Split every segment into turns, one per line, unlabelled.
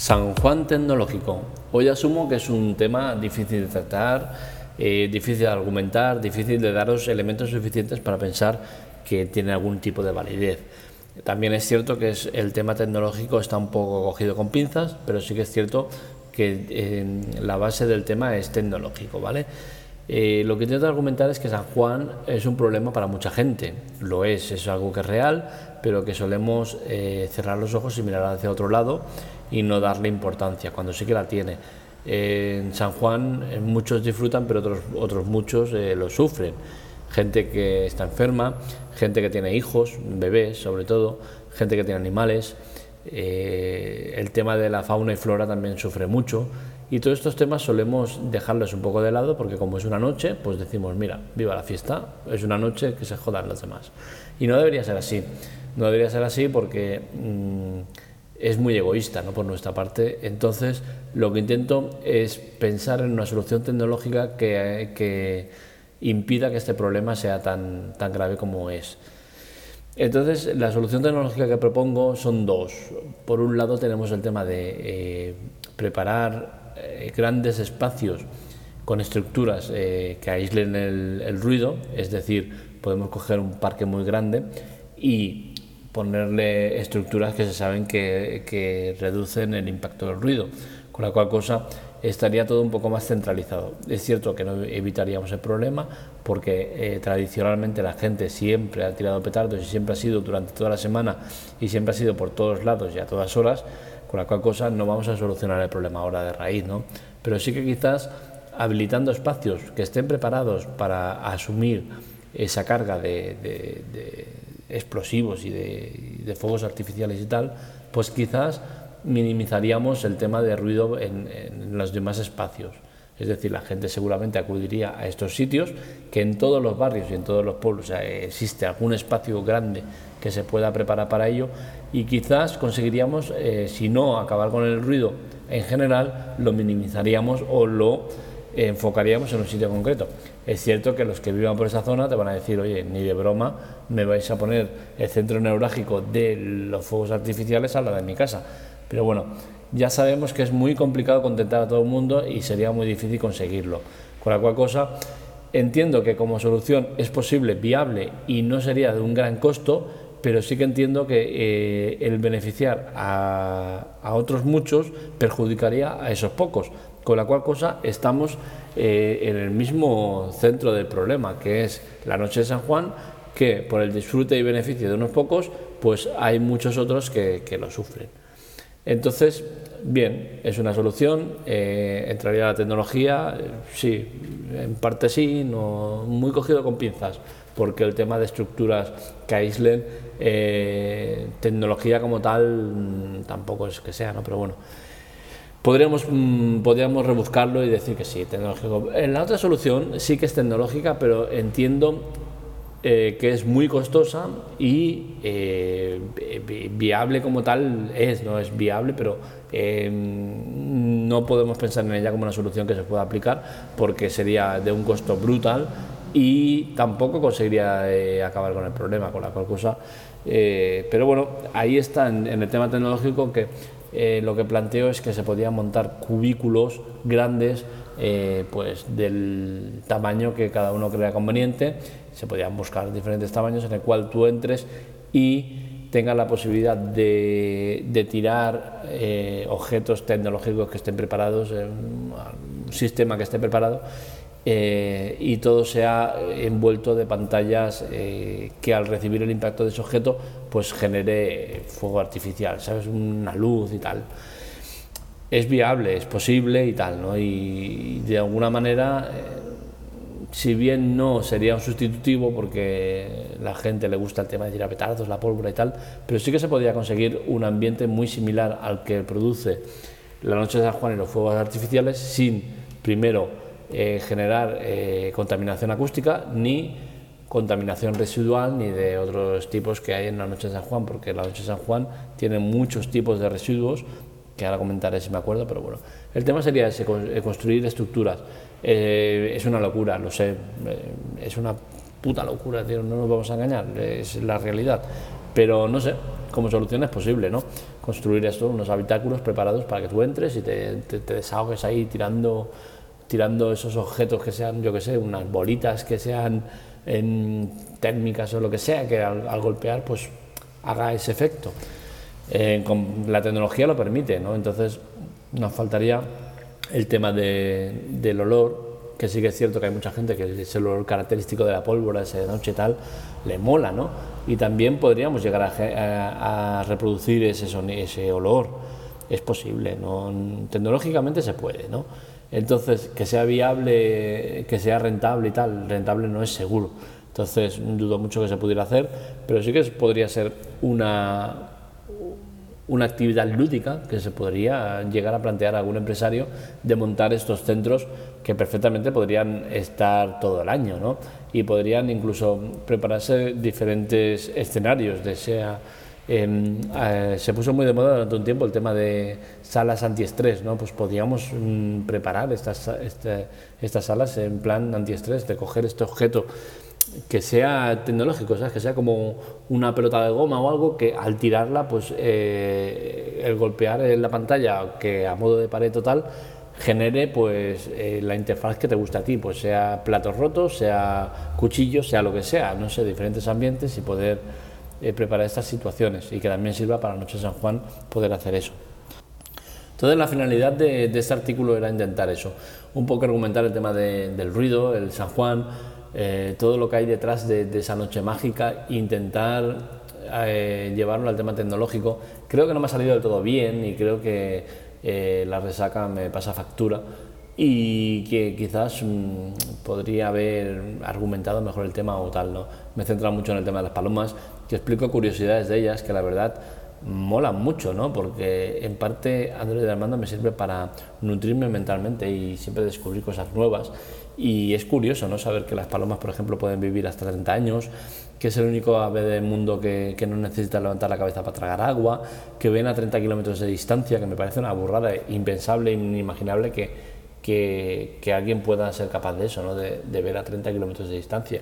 San Juan tecnológico. Hoy asumo que es un tema difícil de tratar, eh, difícil de argumentar, difícil de daros elementos suficientes para pensar que tiene algún tipo de validez. También es cierto que es, el tema tecnológico está un poco cogido con pinzas, pero sí que es cierto que eh, la base del tema es tecnológico, ¿vale? Eh, lo que intento argumentar es que San Juan es un problema para mucha gente, lo es, es algo que es real, pero que solemos cerrar los ojos y mirar hacia otro lado y no darle importancia, cuando sí que la tiene. en San Juan muchos disfrutan, pero otros, otros muchos lo sufren. Gente que está enferma, gente que tiene hijos, bebés sobre todo, gente que tiene animales. el tema de la fauna y flora también sufre mucho y todos estos temas solemos dejarlos un poco de lado porque como es una noche, pues decimos, mira, viva la fiesta, es una noche que se jodan los demás. Y no debería ser así, no debería ser así porque mm, es muy egoísta ¿no? por nuestra parte. Entonces, lo que intento es pensar en una solución tecnológica que, que impida que este problema sea tan, tan grave como es. Entonces, la solución tecnológica que propongo son dos. Por un lado, tenemos el tema de eh, preparar eh, grandes espacios con estructuras eh, que aíslen el, ruido, es decir, podemos coger un parque muy grande y ponerle estructuras que se saben que, reducen el impacto del ruido, con la cual cosa estaría todo un poco más centralizado. Es cierto que no evitaríamos el problema porque eh, tradicionalmente la gente siempre ha tirado petardos y siempre ha sido durante toda la semana y siempre ha sido por todos lados y a todas horas, con la cual cosa no vamos a solucionar el problema ahora de raíz, ¿no? Pero sí que quizás habilitando espacios que estén preparados para asumir esa carga de, explosivos y de, fuegos artificiales y tal, pues quizás minimizaríamos el tema de ruido en, los demás espacios. Es decir, la gente seguramente acudiría a estos sitios, que en todos los barrios y en todos los pueblos existe algún espacio grande que se pueda preparar para ello y quizás conseguiríamos, eh, si no acabar con el ruido en general, lo minimizaríamos o lo enfocaríamos en un sitio concreto. Es cierto que los que vivan por esa zona te van a decir, oye, ni de broma me vais a poner el centro neurálgico de los fuegos artificiales a la de mi casa. Pero bueno, ya sabemos que es muy complicado contentar a todo el mundo y sería muy difícil conseguirlo. Con la cual cosa, entiendo que como solución es posible, viable y no sería de un gran costo, pero sí que entiendo que eh, el beneficiar a, otros muchos perjudicaría a esos pocos. Con la cual cosa estamos eh, en el mismo centro del problema, que es la noche de San Juan, que por el disfrute y beneficio de unos pocos, pues hay muchos otros que lo sufren. Entonces, bien, es una solución, eh, entraría la tecnología, sí, en parte sí, no, muy cogido con pinzas, porque el tema de estructuras que aíslen, eh, tecnología como tal, mm, tampoco es que sea, ¿no? pero bueno. Podríamos, mm, podríamos rebuscarlo y decir que sí, tecnológico. En la otra solución sí que es tecnológica, pero entiendo eh, que es muy costosa y eh, viable como tal es, no es viable, pero eh, no podemos pensar en ella como una solución que se pueda aplicar porque sería de un costo brutal y tampoco conseguiría acabar con el problema, con la cual cosa. pero bueno, ahí está en, el tema tecnológico que lo que planteo es que se podían montar cubículos grandes pues del tamaño que cada uno crea conveniente. Se podían buscar diferentes tamaños en el cual tú entres y tengas la posibilidad de, tirar eh, objetos tecnológicos que estén preparados, un sistema que esté preparado eh, y todo sea envuelto de pantallas eh, que al recibir el impacto de ese objeto pues genere fuego artificial, ¿sabes? Una luz y tal. Es viable, es posible y tal, ¿no? Y de alguna manera si bien no sería un sustitutivo porque la gente le gusta el tema de tirar petardos, la pólvora y tal, pero sí que se podría conseguir un ambiente muy similar al que produce la noche de San Juan y los fuegos artificiales sin primero eh, generar eh, contaminación acústica ni contaminación residual ni de otros tipos que hay en la noche de San Juan, porque la noche de San Juan tiene muchos tipos de residuos que ahora comentaré si me acuerdo, pero bueno, el tema sería ese, eh, construir estructuras es una locura, lo sé, es una puta locura, no nos vamos a engañar, es la realidad. Pero no sé, como solución es posible, ¿no? construir esto, unos habitáculos preparados para que tú entres y te, te, desahogues ahí tirando, tirando esos objetos que sean, yo que sé, unas bolitas que sean en térmicas o lo que sea, que al, golpear pues haga ese efecto. Eh, con, la tecnología lo permite, ¿no? Entonces nos faltaría el tema de, del olor, que sí que es cierto que hay mucha gente que es el olor característico de la pólvora, ese de noche tal, le mola, ¿no? Y también podríamos llegar a, reproducir ese, ese olor, es posible, ¿no? Tecnológicamente se puede, ¿no? Entonces, que sea viable, que sea rentable y tal, rentable no es seguro. Entonces, dudo mucho que se pudiera hacer, pero sí que podría ser una, una actividad lúdica que se podría llegar a plantear a algún empresario de montar estos centros que perfectamente podrían estar todo el año, ¿no? Y podrían incluso prepararse diferentes escenarios, de sea... Em, eh, se puso muy de moda durante un tiempo el tema de salas antiestrés, ¿no? Pues podríamos mm, preparar estas, este, estas salas en plan antiestrés, de coger este objeto que sea tecnológico, ¿sabes? que sea como una pelota de goma o algo que al tirarla, pues eh, el golpear en la pantalla, que a modo de pared total, genere pues eh, la interfaz que te gusta a ti, pues sea platos rotos, sea cuchillos, sea lo que sea, no sé, diferentes ambientes y poder eh, preparar estas situaciones y que también sirva para Noche San Juan poder hacer eso. Entonces la finalidad de, este artículo era intentar eso, un poco argumentar el tema del ruido, el San Juan, eh, todo lo que hay detrás de, esa noche mágica, intentar eh, llevarlo al tema tecnológico. Creo que no me ha salido del todo bien y creo que la resaca me pasa factura y que quizás mm, podría haber argumentado mejor el tema o tal. ¿no? Me he centrado mucho en el tema de las palomas, que explico curiosidades de ellas que la verdad molan mucho, ¿no? porque en parte Android Armando me sirve para nutrirme mentalmente y siempre descubrir cosas nuevas y es curioso ¿no? saber que las palomas, por ejemplo, pueden vivir hasta 30 años, que es el único ave del mundo que, que no necesita levantar la cabeza para tragar agua, que ven a 30 kilómetros de distancia, que me parece una burrada impensable, inimaginable que, que, alguien pueda ser capaz de eso, ¿no? de, ver a 30 kilómetros de distancia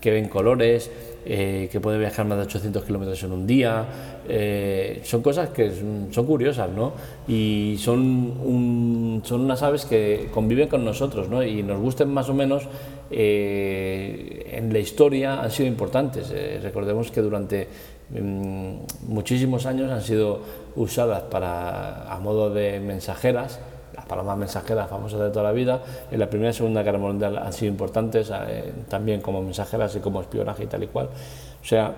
que ven colores, eh, que puede viajar más de 800 kilómetros en un día. Eh, son cosas que son, curiosas, ¿no? Y son, son unas aves que conviven con nosotros, ¿no? Y nos gusten más o menos, eh, en la historia han sido importantes. recordemos que durante mm, muchísimos años han sido usadas para, a modo de mensajeras palomas mensajeras famosas de toda la vida, en la Primera y Segunda Guerra Mundial han sido importantes, eh, también como mensajeras y como espionaje y tal y cual. O sea,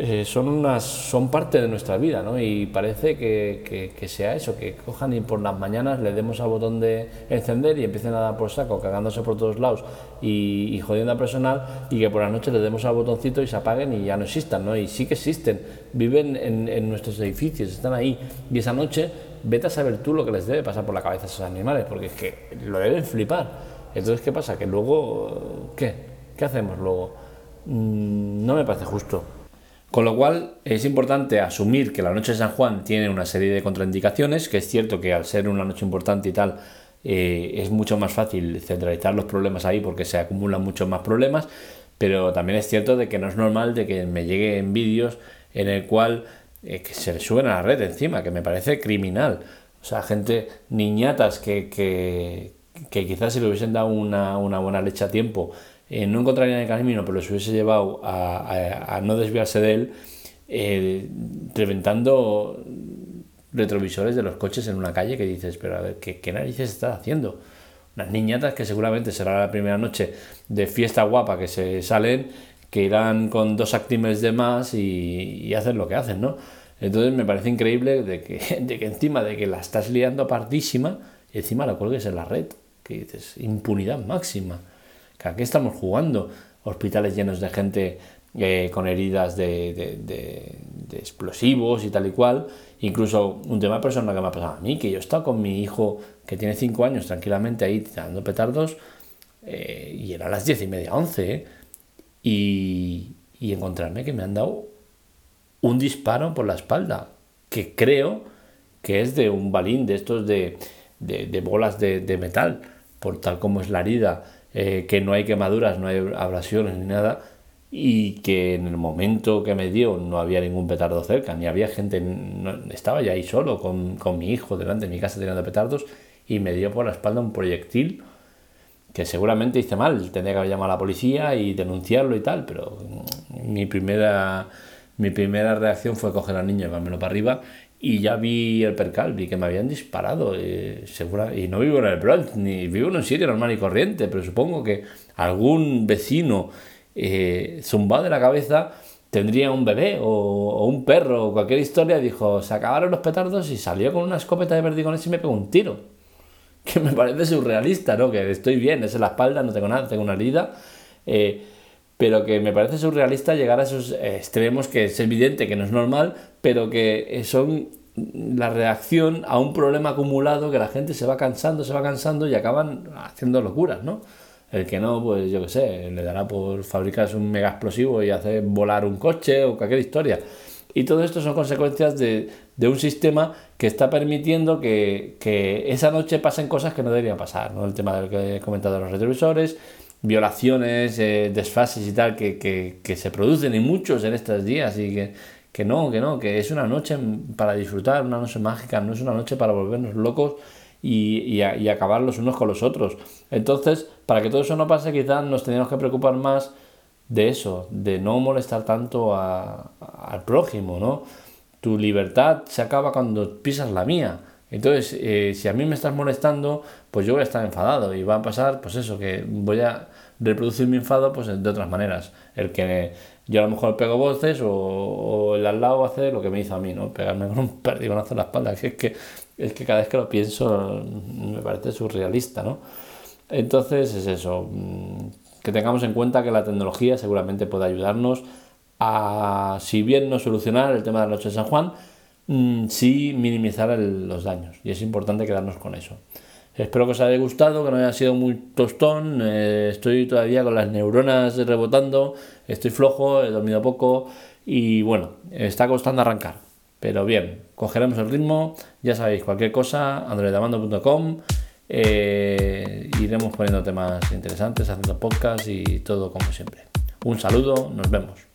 eh, son, unas, son parte de nuestra vida, ¿no? Y parece que, que, sea eso, que cojan y por las mañanas le demos al botón de encender y empiecen a dar por saco, cagándose por todos lados y, jodiendo a personal, y que por la noche le demos al botoncito y se apaguen y ya no existan, ¿no? Y sí que existen, viven en, en nuestros edificios, están ahí, y esa noche vete a saber tú lo que les debe pasar por la cabeza a esos animales, porque es que lo deben flipar. Entonces, ¿qué pasa? Que luego, ¿qué? ¿Qué hacemos luego? Mm, no me parece justo. Con lo cual es importante asumir que la noche de San Juan tiene una serie de contraindicaciones, que es cierto que al ser una noche importante y tal, eh, es mucho más fácil centralizar los problemas ahí porque se acumulan muchos más problemas, pero también es cierto de que no es normal de que me lleguen vídeos en el cual eh, que se le suben a la red encima, que me parece criminal. O sea, gente, niñatas que, que, que quizás si le hubiesen dado una, una buena leche a tiempo, eh, no encontrarían el camino, pero les hubiese llevado a, a, no desviarse de él, eh, reventando retrovisores de los coches en una calle que dices, pero a ver, ¿qué, qué narices estás haciendo? Unas niñatas que seguramente será la primera noche de fiesta guapa que se salen que irán con dos actímenes de más y, hacen lo que hacen, ¿no? Entonces me parece increíble de que, de que encima de que la estás liando partísima, y encima la cuelgues en la red, que dices, impunidad máxima. ¿A qué estamos jugando? Hospitales llenos de gente eh, con heridas de, de, explosivos y tal y cual. Incluso un tema personal que me ha pasado a mí, que yo he con mi hijo que tiene 5 años tranquilamente ahí tirando petardos eh, y era las diez y media, 11, ¿eh? Y, encontrarme que me han dado un disparo por la espalda, que creo que es de un balín de estos de, de, bolas de, de, metal, por tal como es la herida, eh, que no hay quemaduras, no hay abrasiones ni nada, y que en el momento que me dio no había ningún petardo cerca, ni había gente, estaba ya ahí solo con, con, mi hijo delante de mi casa tirando petardos y me dio por la espalda un proyectil que seguramente hice mal, tendría que haber llamado a la policía y denunciarlo y tal, pero mi primera, mi primera reacción fue coger al niño y llevármelo para arriba y ya vi el percal, vi que me habían disparado. Eh, y no vivo en el Bronx, ni vivo en un sitio normal y corriente, pero supongo que algún vecino eh, zumbado de la cabeza tendría un bebé o, un perro o cualquier historia. Dijo, se acabaron los petardos y salió con una escopeta de perdigones y me pegó un tiro. Que me parece surrealista, ¿no? Que estoy bien, es en la espalda, no tengo nada, tengo una herida. Eh, pero que me parece surrealista llegar a esos extremos que es evidente que no es normal, pero que son la reacción a un problema acumulado que la gente se va cansando, se va cansando y acaban haciendo locuras, ¿no? El que no, pues yo qué sé, le dará por fabricarse un mega explosivo y hacer volar un coche o cualquier historia. Y todo esto son consecuencias de, de un sistema que está permitiendo que, que, esa noche pasen cosas que no deberían pasar, ¿no? El tema del que he comentado de los retrovisores, violaciones, eh, desfases y tal que, que, se producen y muchos en estos días y que, que no, que no, que es una noche para disfrutar, una noche mágica, no es una noche para volvernos locos y, y, y acabar los unos con los otros. Entonces, para que todo eso no pase, quizás nos tenemos que preocupar más de eso, de no molestar tanto a, al prójimo, ¿no? Tu libertad se acaba cuando pisas la mía. Entonces, eh, si a mí me estás molestando, pues yo voy a estar enfadado y va a pasar, pues eso, que voy a reproducir mi enfado pues de otras maneras. El que yo a lo mejor pego voces o, el al lado hace lo que me hizo a mí, ¿no? Pegarme con un perdigonazo en la espalda. Es que, es que cada vez que lo pienso me parece surrealista, ¿no? Entonces es eso, que tengamos en cuenta que la tecnología seguramente puede ayudarnos a, si bien no solucionar el tema de la noche de San Juan, Mm, sí minimizar los daños. Y es importante quedarnos con eso. Espero que os haya gustado, que no haya sido muy tostón. Eh, estoy todavía con las neuronas rebotando, estoy flojo, he dormido poco y bueno, está costando arrancar. Pero bien, cogeremos el ritmo. Ya sabéis, cualquier cosa, androidamando.com. Eh, iremos poniendo temas interesantes, haciendo podcast y todo como siempre. Un saludo, nos vemos.